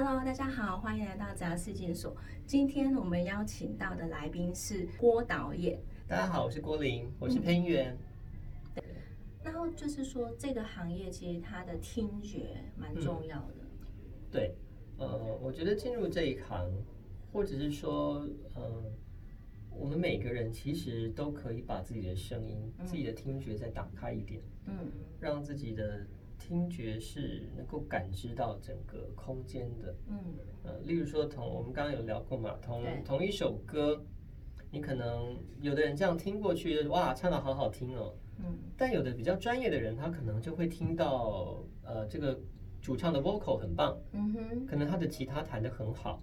Hello，大家好，欢迎来到杂事件所。今天我们邀请到的来宾是郭导演。大家好，我是郭林，我是配音员。然后就是说，这个行业其实它的听觉蛮重要的。对，呃，我觉得进入这一行，或者是说，呃，我们每个人其实都可以把自己的声音、自己的听觉再打开一点，嗯，让自己的听觉是能够感知到整个空间的，嗯，呃，例如说同我们刚刚有聊过嘛，同同一首歌，你可能有的人这样听过去，哇，唱的好好听哦。嗯，但有的比较专业的人，他可能就会听到，呃，这个主唱的 vocal 很棒，嗯哼，可能他的吉他弹得很好，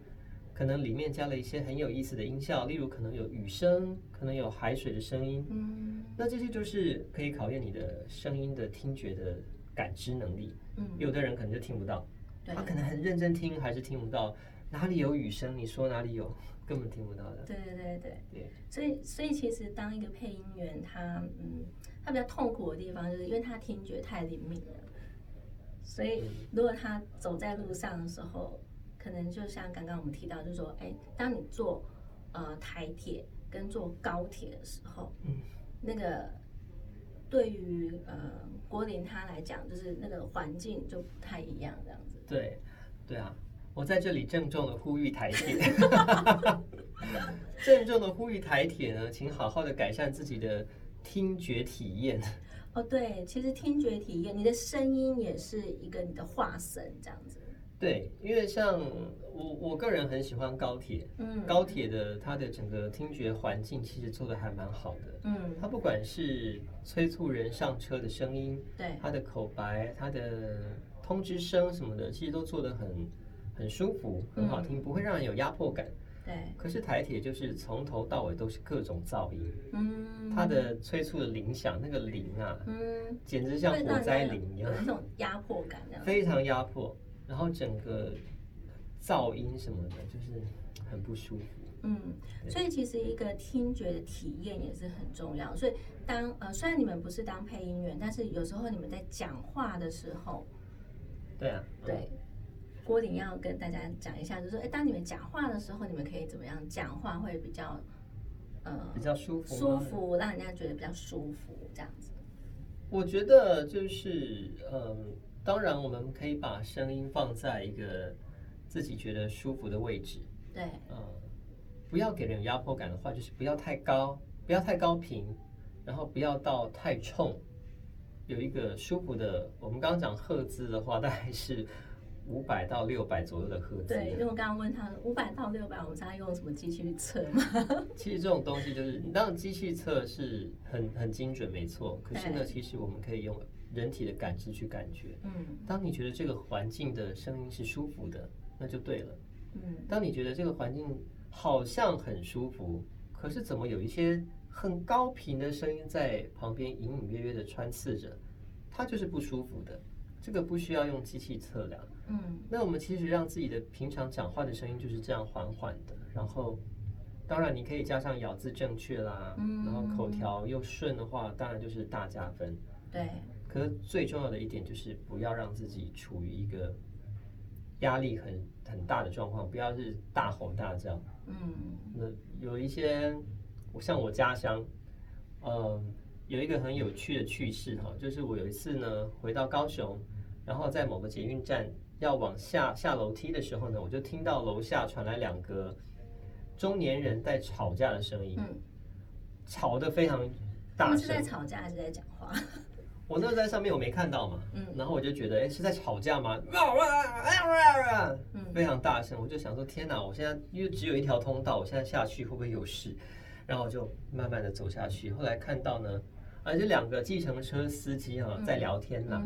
可能里面加了一些很有意思的音效，例如可能有雨声，可能有海水的声音，嗯，那这些就是可以考验你的声音的听觉的感知能力。嗯，有的人可能就听不到，他可能很认真听，还是听不到哪里有雨声，你说哪里有，根本听不到的。对对对对对，所以所以其实当一个配音员，他嗯。他比较痛苦的地方，就是因为他听觉太灵敏了，所以如果他走在路上的时候，可能就像刚刚我们提到，就是说，哎，当你坐呃台铁跟坐高铁的时候，嗯，那个对于呃郭林他来讲，就是那个环境就不太一样，这样子。对，对啊，我在这里郑重的呼吁台铁，郑重的呼吁台铁呢，请好好的改善自己的。听觉体验哦，对，其实听觉体验，你的声音也是一个你的化身这样子。对，因为像我我个人很喜欢高铁，嗯，高铁的它的整个听觉环境其实做的还蛮好的，嗯，它不管是催促人上车的声音，对，它的口白、它的通知声什么的，其实都做的很很舒服、很好听，不会让人有压迫感。对，可是台铁就是从头到尾都是各种噪音，嗯，它的催促的铃响那个铃啊，嗯，简直像火灾铃一样，有那种压迫感，非常压迫，然后整个噪音什么的，就是很不舒服。嗯，所以其实一个听觉的体验也是很重要。所以当呃，虽然你们不是当配音员，但是有时候你们在讲话的时候，对啊，对。郭林要跟大家讲一下，就是说，哎，当你们讲话的时候，你们可以怎么样讲话会比较，呃，比较舒服，舒服，让人家觉得比较舒服，这样子。我觉得就是，嗯，当然我们可以把声音放在一个自己觉得舒服的位置，对，嗯，不要给人压迫感的话，就是不要太高，不要太高频，然后不要到太冲，有一个舒服的。我们刚刚讲赫兹的话，大概是。五百到六百左右的赫兹。对，因为我刚刚问他五百到六百，我们在用什么机器去测吗？其实这种东西就是，当然机器测是很很精准，没错。可是呢，其实我们可以用人体的感知去感觉。嗯。当你觉得这个环境的声音是舒服的，那就对了。嗯。当你觉得这个环境好像很舒服，可是怎么有一些很高频的声音在旁边隐隐约约的穿刺着，它就是不舒服的。这个不需要用机器测量。嗯，那我们其实让自己的平常讲话的声音就是这样缓缓的，然后当然你可以加上咬字正确啦，然后口条又顺的话，当然就是大加分。对。可是最重要的一点就是不要让自己处于一个压力很很大的状况，不要是大吼大叫。嗯。那有一些，我像我家乡，嗯，有一个很有趣的趣事哈，就是我有一次呢回到高雄，然后在某个捷运站。要往下下楼梯的时候呢，我就听到楼下传来两个中年人在吵架的声音，吵得非常大声。是在吵架还是在讲话？我那在上面我没看到嘛，嗯，然后我就觉得，哎，是在吵架吗？非常大声，我就想说，天哪！我现在因为只有一条通道，我现在下去会不会有事？然后我就慢慢的走下去，后来看到呢。而且两个计程车司机哈在聊天呢，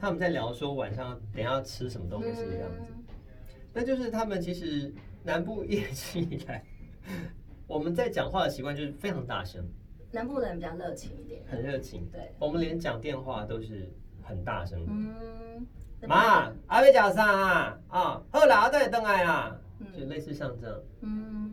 他们在聊说晚上等下吃什么东西这样子。那就是他们其实南部一直以来，我们在讲话的习惯就是非常大声。南部人比较热情一点，很热情。对，我们连讲电话都是很大声。嗯，妈，阿伟讲啥啊？啊，好啦，我等下登来啦。就类似像这样，嗯，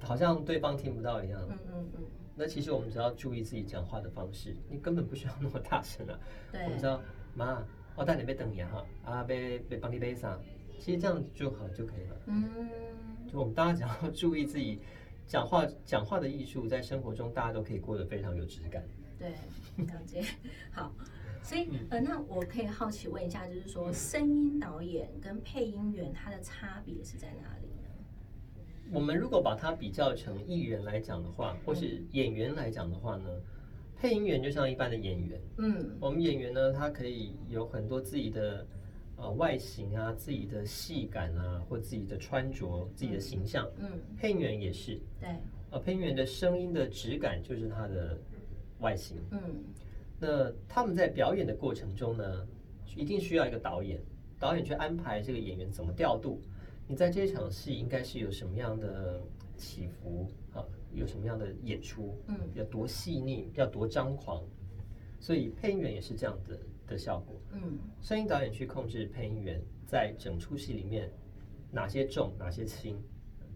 好像对方听不到一样。嗯嗯嗯。那其实我们只要注意自己讲话的方式，你根本不需要那么大声啊。我们知道，妈，我带你去等一下哈，啊，被被帮你背上，其实这样就好就可以了。嗯，就我们大家只要注意自己讲话讲话的艺术，在生活中大家都可以过得非常有质感。对，了解。好，所以呃，那我可以好奇问一下，就是说，声音导演跟配音员他的差别是在哪里呢？我们如果把它比较成艺人来讲的话，或是演员来讲的话呢，配音员就像一般的演员。嗯我们演员呢，他可以有很多自己的呃外形啊、自己的戏感啊，或自己的穿着、自己的形象。嗯，配音员也是，对，呃，配音员的声音的质感就是他的外形。嗯那他们在表演的过程中呢，一定需要一个导演，导演去安排这个演员怎么调度。你在这场戏应该是有什么样的起伏啊？有什么样的演出？嗯要多细腻，要多张狂。所以配音员也是这样的的效果。嗯声音导演去控制配音员在整出戏里面哪些重，哪些轻，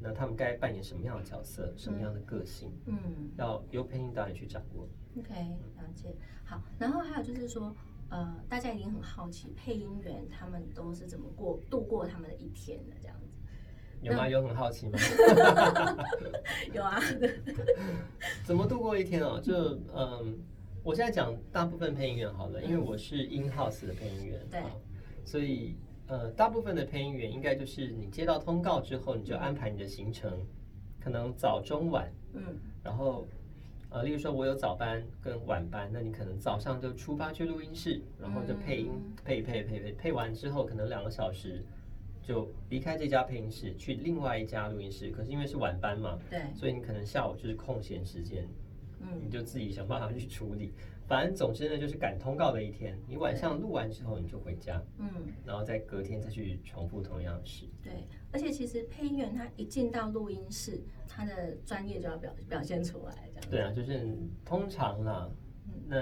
那他们该扮演什么样的角色，什么样的个性，嗯要由配音导演去掌握。，OK，了解。好，然后还有就是说，呃，大家一定很好奇，配音员他们都是怎么过度过他们的一天的这样子。有吗？有很好奇吗？有啊，怎么度过一天哦？就嗯，我现在讲大部分配音员好了，因为我是 in house 的配音员，对。啊所以呃，大部分的配音员应该就是你接到通告之后，你就安排你的行程，可能早中晚，嗯。然后呃，例如说我有早班跟晚班，那你可能早上就出发去录音室，然后就配音，嗯。配配配配配完之后，可能两个小时就离开这家配音室，去另外一家录音室。可是因为是晚班嘛，对，所以你可能下午就是空闲时间，嗯你就自己想办法去处理。反正总之呢，就是赶通告的一天，你晚上录完之后你就回家，嗯。然后再隔天再去重复同样的事。对，而且其实配音员他一进到录音室，他的专业就要表表现出来，这样。对啊，就是通常啦，那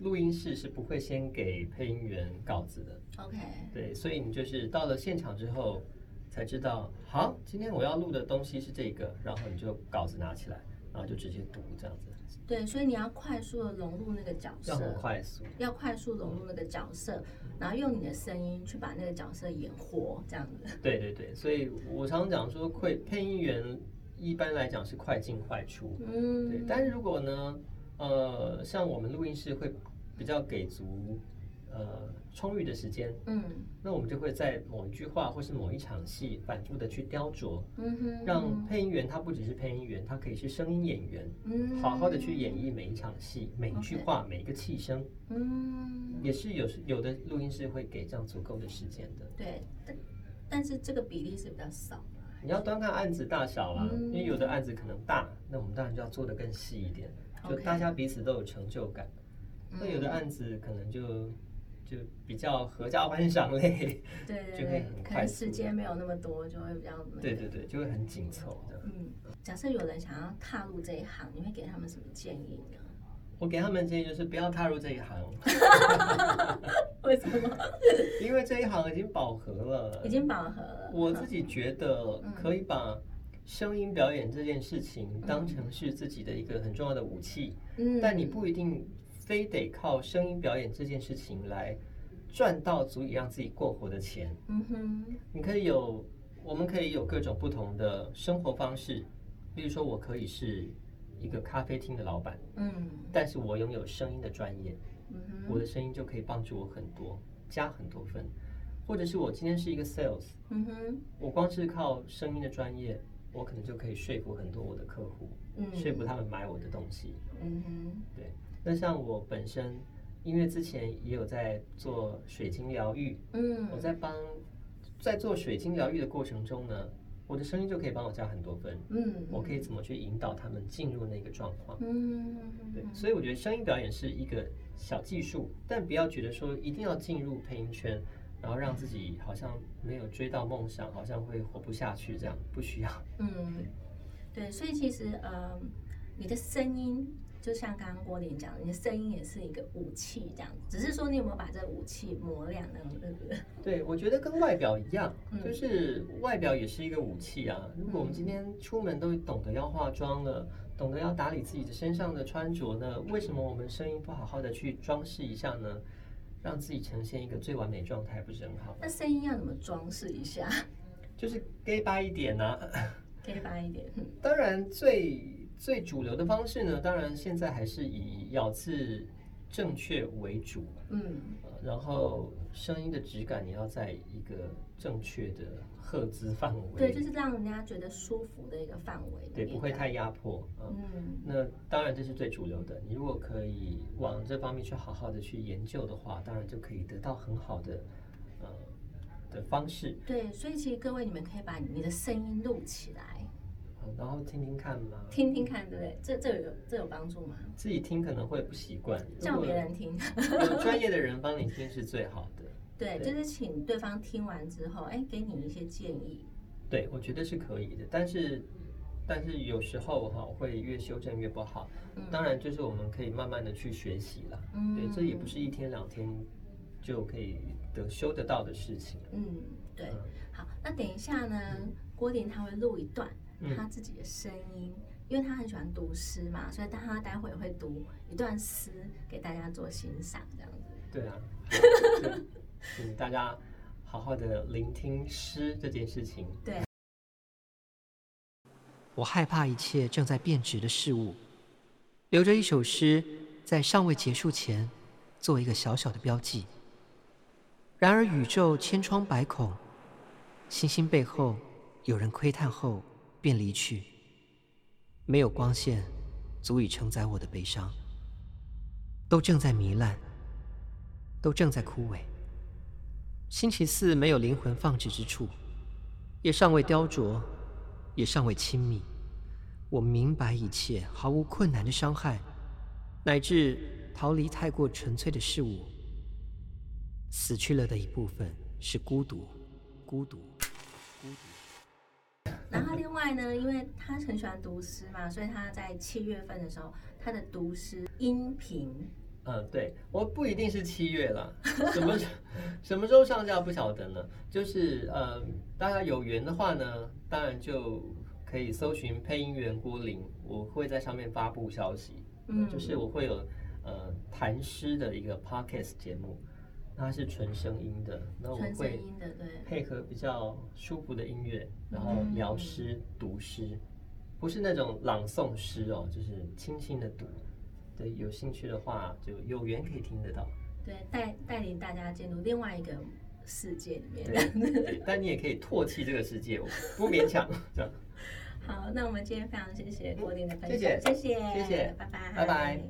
录音室是不会先给配音员稿子的，OK，对，所以你就是到了现场之后才知道，好，今天我要录的东西是这个，然后你就稿子拿起来，然后就直接读这样子，对，所以你要快速的融入那个角色要很，快速。要快速融入那个角色，然后用你的声音去把那个角色演活，这样子。对对对，所以我常讲说，配配音员一般来讲是快进快出，对嗯，，但是如果呢，呃，像我们录音室会比较给足呃充裕的时间，嗯。那我们就会在某一句话或是某一场戏反复的去雕琢，嗯哼，让配音员他不只是配音员，他可以是声音演员，嗯。好好的去演绎每一场戏、每一句话、每一个气声，嗯，也是有时有的录音师会给这样足够的时间的。对，但但是这个比例是比较少。你要端看案子大小啦，嗯。因为有的案子可能大，那我们当然就要做的更细一点，就大家彼此都有成就感。那有的嗯。案子可能就就比较合家欢赏类，对对对很，快速可能时间没有那么多，就会比较那个对对对，就会很紧凑的。嗯，假设有人想要踏入这一行，你会给他们什么建议呢？我给他们建议就是不要踏入这一行，为什么？因为这一行已经饱和了。已经饱和了。我自己觉得嗯可以把声音表演这件事情当成是自己的一个很重要的武器，嗯，但你不一定非得靠声音表演这件事情来赚到足以让自己过活的钱。嗯哼，你可以有，我们可以有各种不同的生活方式，例如说，我可以是一个咖啡厅的老板，嗯。但是我拥有声音的专业，嗯我的声音就可以帮助我很多，加很多分。或者是我今天是一个 sales，嗯哼，我光是靠声音的专业，我可能就可以说服很多我的客户，嗯。说服他们买我的东西。嗯哼，对，那像我本身，因为之前也有在做水晶疗愈，嗯，我在帮在做水晶疗愈的过程中呢，我的声音就可以帮我加很多分。嗯，我可以怎么去引导他们进入那个状况？嗯，对，所以我觉得声音表演是一个小技术，但不要觉得说一定要进入配音圈，然后让自己好像没有追到梦想，好像会活不下去，这样不需要。嗯，对，所以其实呃，你的声音就像刚刚郭林讲的，你的声音也是一个武器，这样，只是说你有没有把这武器磨亮呢？对不对？对，我觉得跟外表一样，嗯就是外表也是一个武器啊。如果我们今天出门都懂得要化妆了，懂得要打理自己的身上的穿着呢，为什么我们声音不好好的去装饰一下呢？让自己呈现一个最完美状态，不是很好吗？那声音要怎么装饰一下？就是 gay 巴一点呐、可以发一点。嗯当然最最主流的方式呢，当然现在还是以咬字正确为主，嗯，呃然后声音的质感也要在一个正确的赫兹范围，对，就是让人家觉得舒服的一个范围。对，不会太压迫啊。嗯，那当然这是最主流的。你如果可以往这方面去好好的去研究的话，当然就可以得到很好的呃的方式，对，所以其实各位你们可以把你的声音录起来，呃然后听听看嘛。听听看，对不对？这这有这有帮助吗？自己听可能会不习惯，叫别人听。有专业的人帮你听是最好的。对，对就是请对方听完之后，哎，给你一些建议。对，我觉得是可以的，但是但是有时候哈会越修正越不好。嗯当然，就是我们可以慢慢的去学习啦。嗯对，这也不是一天两天就可以得修得到的事情。嗯，对嗯。好，那等一下呢，郭林他会录一段嗯他自己的声音，因为他很喜欢读诗嘛，所以他待会会读一段诗给大家做欣赏，这样子。对啊，大家好好的聆听诗这件事情。对，我害怕一切正在变质的事物，留着一首诗，在尚未结束前，做一个小小的标记。然而宇宙千疮百孔，星星背后有人窥探后便离去，没有光线足以承载我的悲伤，都正在糜烂，都正在枯萎。星期四没有灵魂放置之处，也尚未雕琢，也尚未亲密。我明白一切毫无困难的伤害，乃至逃离太过纯粹的事物。死去了的一部分是孤独，孤独。然后另外呢，因为他很喜欢读诗嘛，所以他在七月份的时候，他的读诗音频嗯，对，我不一定是七月啦，什么什么时候上架不晓得呢。就是呃，大家有缘的话呢，当然就可以搜寻配音员郭林，我会在上面发布消息。嗯就是我会有呃谈诗的一个 podcast 节目，那它是纯声音的，那我会音的，对，配合比较舒服的音乐，然后嗯聊诗、读诗，不是那种朗诵诗哦，就是轻轻的读。对，有兴趣的话就有缘可以听得到。对，带带领大家进入另外一个世界里面。对，对但你也可以唾弃这个世界，我不勉强。这样，好，那我们今天非常谢谢郭林的分享，谢谢谢谢，谢谢拜拜，拜拜。